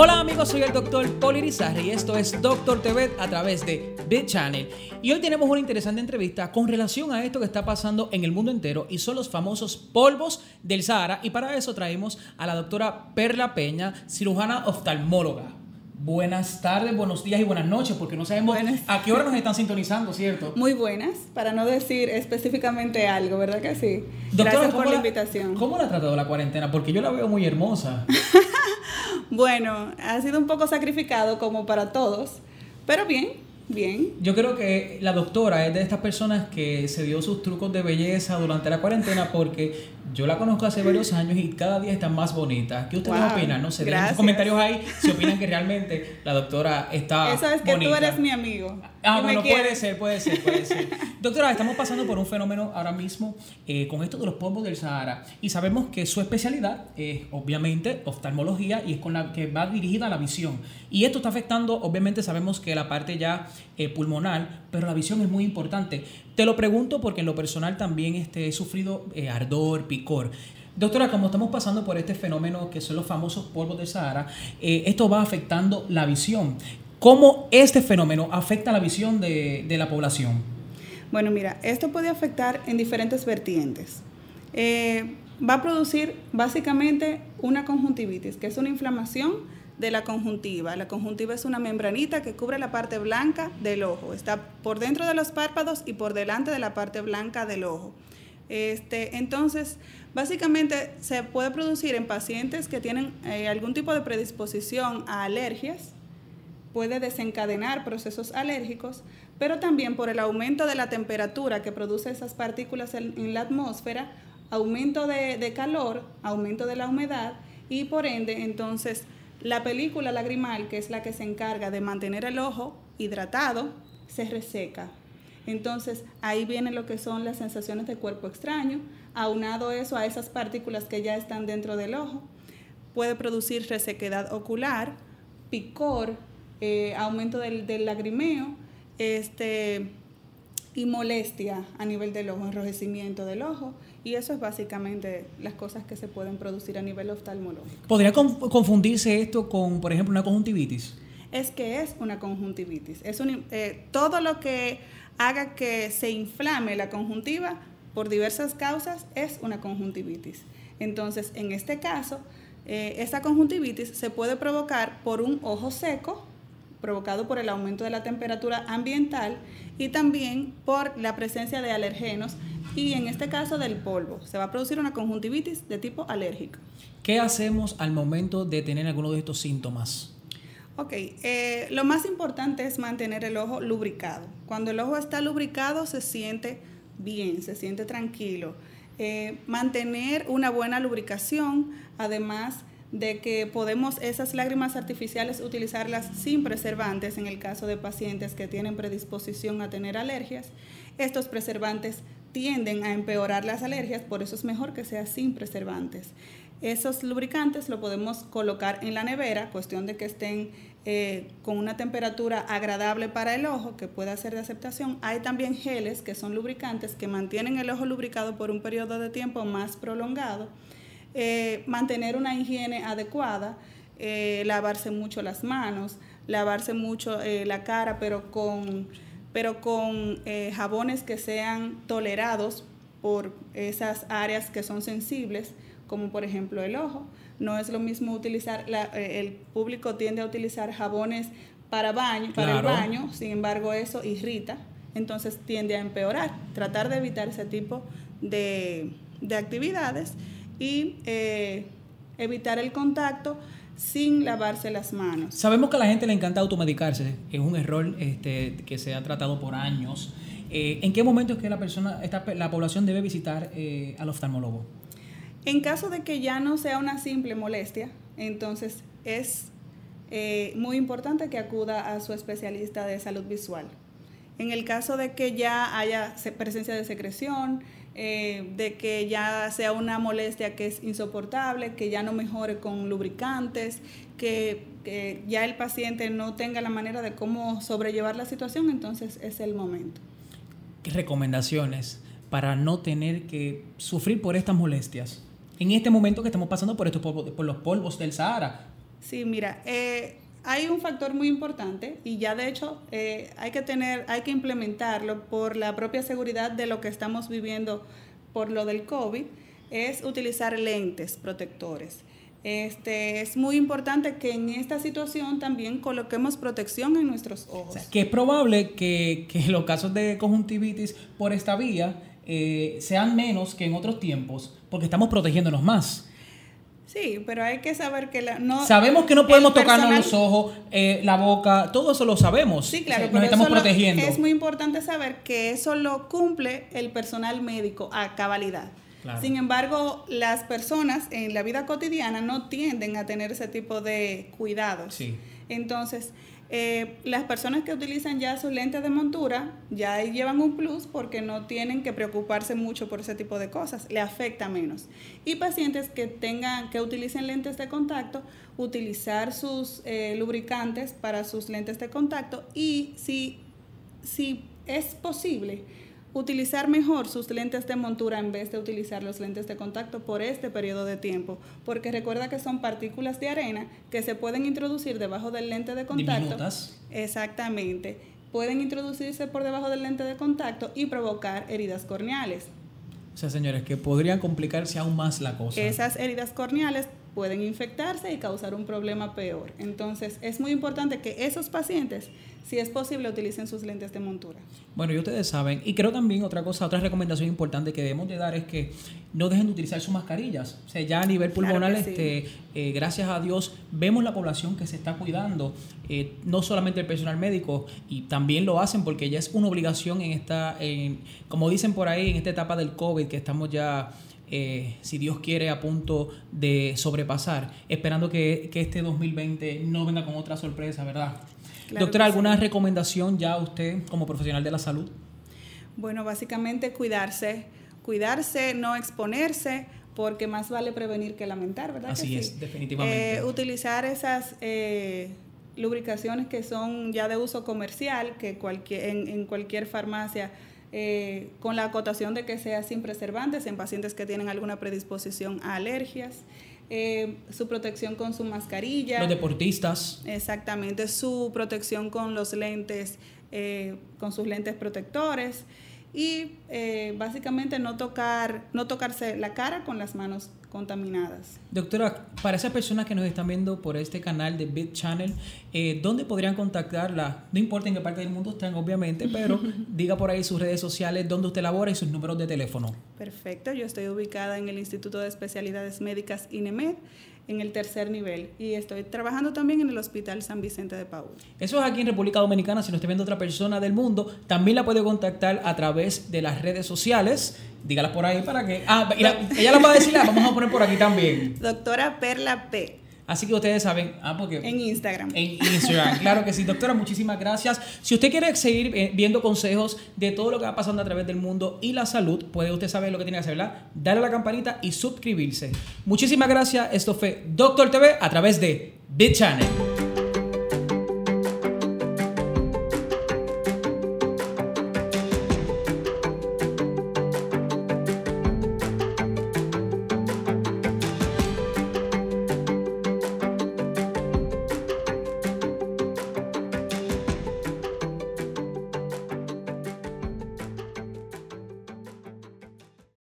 Hola amigos, soy el doctor Poli y esto es Doctor TV a través de Bit Channel. Y hoy tenemos una interesante entrevista con relación a esto que está pasando en el mundo entero y son los famosos polvos del Sahara. Y para eso traemos a la doctora Perla Peña, cirujana oftalmóloga. Buenas tardes, buenos días y buenas noches, porque no sabemos a qué hora nos están sintonizando, ¿cierto? Muy buenas, para no decir específicamente algo, ¿verdad que sí? Gracias por la, invitación. ¿Cómo la ha tratado la cuarentena? Porque yo la veo muy hermosa. bueno, ha sido un poco sacrificado como para todos, pero bien, bien. Yo creo que la doctora es de estas personas que se dio sus trucos de belleza durante la cuarentena porque yo la conozco hace varios años y cada día está más bonita. ¿Qué ustedes opinan? No sé, dejen sus comentarios ahí si opinan que realmente la doctora está Eso es que tú eres mi amigo. Ah, bueno, puede ser, puede ser, puede ser. Doctora, estamos pasando por un fenómeno ahora mismo eh, con esto de los polvos del Sahara y sabemos que su especialidad es obviamente oftalmología y es con la que va dirigida a la visión. Y esto está afectando, obviamente sabemos que la parte ya eh, pulmonar, pero la visión es muy importante. Te lo pregunto porque en lo personal también este, he sufrido eh, ardor, Doctora, como estamos pasando por este fenómeno que son los famosos polvos del Sahara, esto va afectando la visión. ¿Cómo este fenómeno afecta la visión de, la población? Bueno, mira, esto puede afectar en diferentes vertientes. Eh, va a producir básicamente una conjuntivitis, que es una inflamación de la conjuntiva. La conjuntiva es una membranita que cubre la parte blanca del ojo. Está por dentro de los párpados y por delante de la parte blanca del ojo. Este, entonces, básicamente se puede producir en pacientes que tienen eh, algún tipo de predisposición a alergias, puede desencadenar procesos alérgicos, pero también por el aumento de la temperatura que produce esas partículas en, la atmósfera, aumento de, calor, aumento de la humedad y por ende entonces la película lagrimal, que es la que se encarga de mantener el ojo hidratado, se reseca. Entonces ahí viene lo que son las sensaciones de cuerpo extraño, aunado eso a esas partículas que ya están dentro del ojo, puede producir resequedad ocular, picor, eh, aumento del, lagrimeo este, y molestia a nivel del ojo, enrojecimiento del ojo. Y eso es básicamente las cosas que se pueden producir a nivel oftalmológico. ¿Podría confundirse esto con, por ejemplo, una conjuntivitis? Es que es una conjuntivitis. Es un, eh, todo lo que haga que se inflame la conjuntiva por diversas causas es una conjuntivitis. Entonces, en este caso, eh, esta conjuntivitis se puede provocar por un ojo seco, provocado por el aumento de la temperatura ambiental y también por la presencia de alergenos y en este caso del polvo. Se va a producir una conjuntivitis de tipo alérgico. ¿Qué hacemos al momento de tener alguno de estos síntomas? Ok, eh, lo más importante es mantener el ojo lubricado. Cuando el ojo está lubricado se siente bien, se siente tranquilo. Eh, mantener una buena lubricación, además de que podemos esas lágrimas artificiales utilizarlas sin preservantes en el caso de pacientes que tienen predisposición a tener alergias. Estos preservantes tienden a empeorar las alergias, por eso es mejor que sea sin preservantes. Esos lubricantes lo podemos colocar en la nevera, cuestión de que estén eh, con una temperatura agradable para el ojo, que pueda ser de aceptación. Hay también geles que son lubricantes que mantienen el ojo lubricado por un periodo de tiempo más prolongado eh, mantener una higiene adecuada, eh, lavarse mucho las manos, lavarse mucho la cara, pero con, pero con jabones que sean tolerados por esas áreas que son sensibles, como por ejemplo el ojo. No es lo mismo utilizar, el público tiende a utilizar jabones para, baño, para el baño, sin embargo eso irrita, entonces tiende a empeorar. Tratar de evitar ese tipo de, de actividades y eh, evitar el contacto sin lavarse las manos. Sabemos que a la gente le encanta automedicarse, es un error este, que se ha tratado por años. Eh, ¿En qué momento es que la persona, esta, la población debe visitar eh, al oftalmólogo? En caso de que ya no sea una simple molestia, entonces es muy importante que acuda a su especialista de salud visual. En el caso de que ya haya presencia de secreción, eh, de que ya sea una molestia que es insoportable, que ya no mejore con lubricantes, que, ya el paciente no tenga la manera de cómo sobrellevar la situación, entonces es el momento. ¿Qué recomendaciones para no tener que sufrir por estas molestias? En este momento que estamos pasando por, estos por los polvos del Sahara, Sí, mira, eh, hay un factor muy importante y ya de hecho eh, hay que tener, hay que implementarlo por la propia seguridad de lo que estamos viviendo por lo del COVID, es utilizar lentes protectores. Este, es muy importante que en esta situación también coloquemos protección en nuestros ojos. que es probable que, que, los casos de conjuntivitis por esta vía eh, sean menos que en otros tiempos, porque estamos protegiéndonos más. Sí, pero hay que saber que la, no... Sabemos que no podemos tocarnos los ojos, eh, la boca, todo eso lo sabemos. Sí, claro, nos estamos protegiendo. es muy importante saber que eso lo cumple el personal médico a cabalidad. Sin embargo, las personas en la vida cotidiana no tienden a tener ese tipo de cuidados. Sí. Entonces, eh, las personas que utilizan ya sus lentes de montura ya llevan un plus porque no tienen que preocuparse mucho por ese tipo de cosas, le afecta menos. Y pacientes que tengan, que utilicen lentes de contacto, utilizar sus eh, lubricantes para sus lentes de contacto y si, si es posible, utilizar mejor sus lentes de montura en vez de utilizar los lentes de contacto por este periodo de tiempo, porque recuerda que son partículas de arena que se pueden introducir debajo del lente de contacto. Exactamente. Pueden introducirse por debajo del lente de contacto y provocar heridas corneales. O sea, señores, que podrían complicarse aún más la cosa. Esas heridas corneales pueden infectarse y causar un problema peor. Entonces, es muy importante que esos pacientes si es posible, utilicen sus lentes de montura. Bueno, y ustedes saben, y creo también otra cosa, otra recomendación importante que debemos de dar es que no dejen de utilizar sus mascarillas. O sea, ya a nivel pulmonar, este, eh, gracias a Dios, vemos la población que se está cuidando, eh, no solamente el personal médico, y también lo hacen porque ya es una obligación en esta, en, como dicen por ahí, en esta etapa del COVID, que estamos ya... Eh, si Dios quiere, a punto de sobrepasar, esperando que, que este 2020 no venga con otra sorpresa, ¿verdad? Doctora, ¿alguna recomendación ya usted como profesional de la salud? Bueno, básicamente cuidarse, cuidarse, no exponerse, porque más vale prevenir que lamentar, ¿verdad? Así es, definitivamente. Eh, utilizar esas eh, lubricaciones que son ya de uso comercial, que cualquier, en, cualquier farmacia, eh, con la acotación de que sea sin preservantes en pacientes que tienen alguna predisposición a alergias. Eh, su protección con su mascarilla. Los deportistas. Exactamente, su protección con los lentes, eh, con sus lentes protectores y eh, básicamente no tocar, no tocarse la cara con las manos contaminadas. Doctora, para esas personas que nos están viendo por este canal de Bit Channel, eh, ¿dónde podrían contactarla? No importa en qué parte del mundo estén, obviamente, pero diga por ahí sus redes sociales, dónde usted labora y sus números de teléfono. Perfecto, yo estoy ubicada en el Instituto de Especialidades Médicas INEMED en el tercer nivel y estoy trabajando también en el Hospital San Vicente de Paúl. Eso es aquí en República Dominicana, si no está viendo otra persona del mundo, también la puede contactar a través de las redes sociales. Dígalas por ahí para que... Ah, ella la va a decir, la vamos a poner por aquí también. Doctora Perla P. Así que ustedes saben, ah, porque... En Instagram. En Instagram, claro que sí. Doctora, muchísimas gracias. Si usted quiere seguir eh, viendo consejos de todo lo que va pasando a través del mundo y la salud, puede usted saber lo que tiene que hacer, ¿verdad? Darle a la campanita y suscribirse. Muchísimas gracias. Esto fue Doctor TV a través de BitChannel.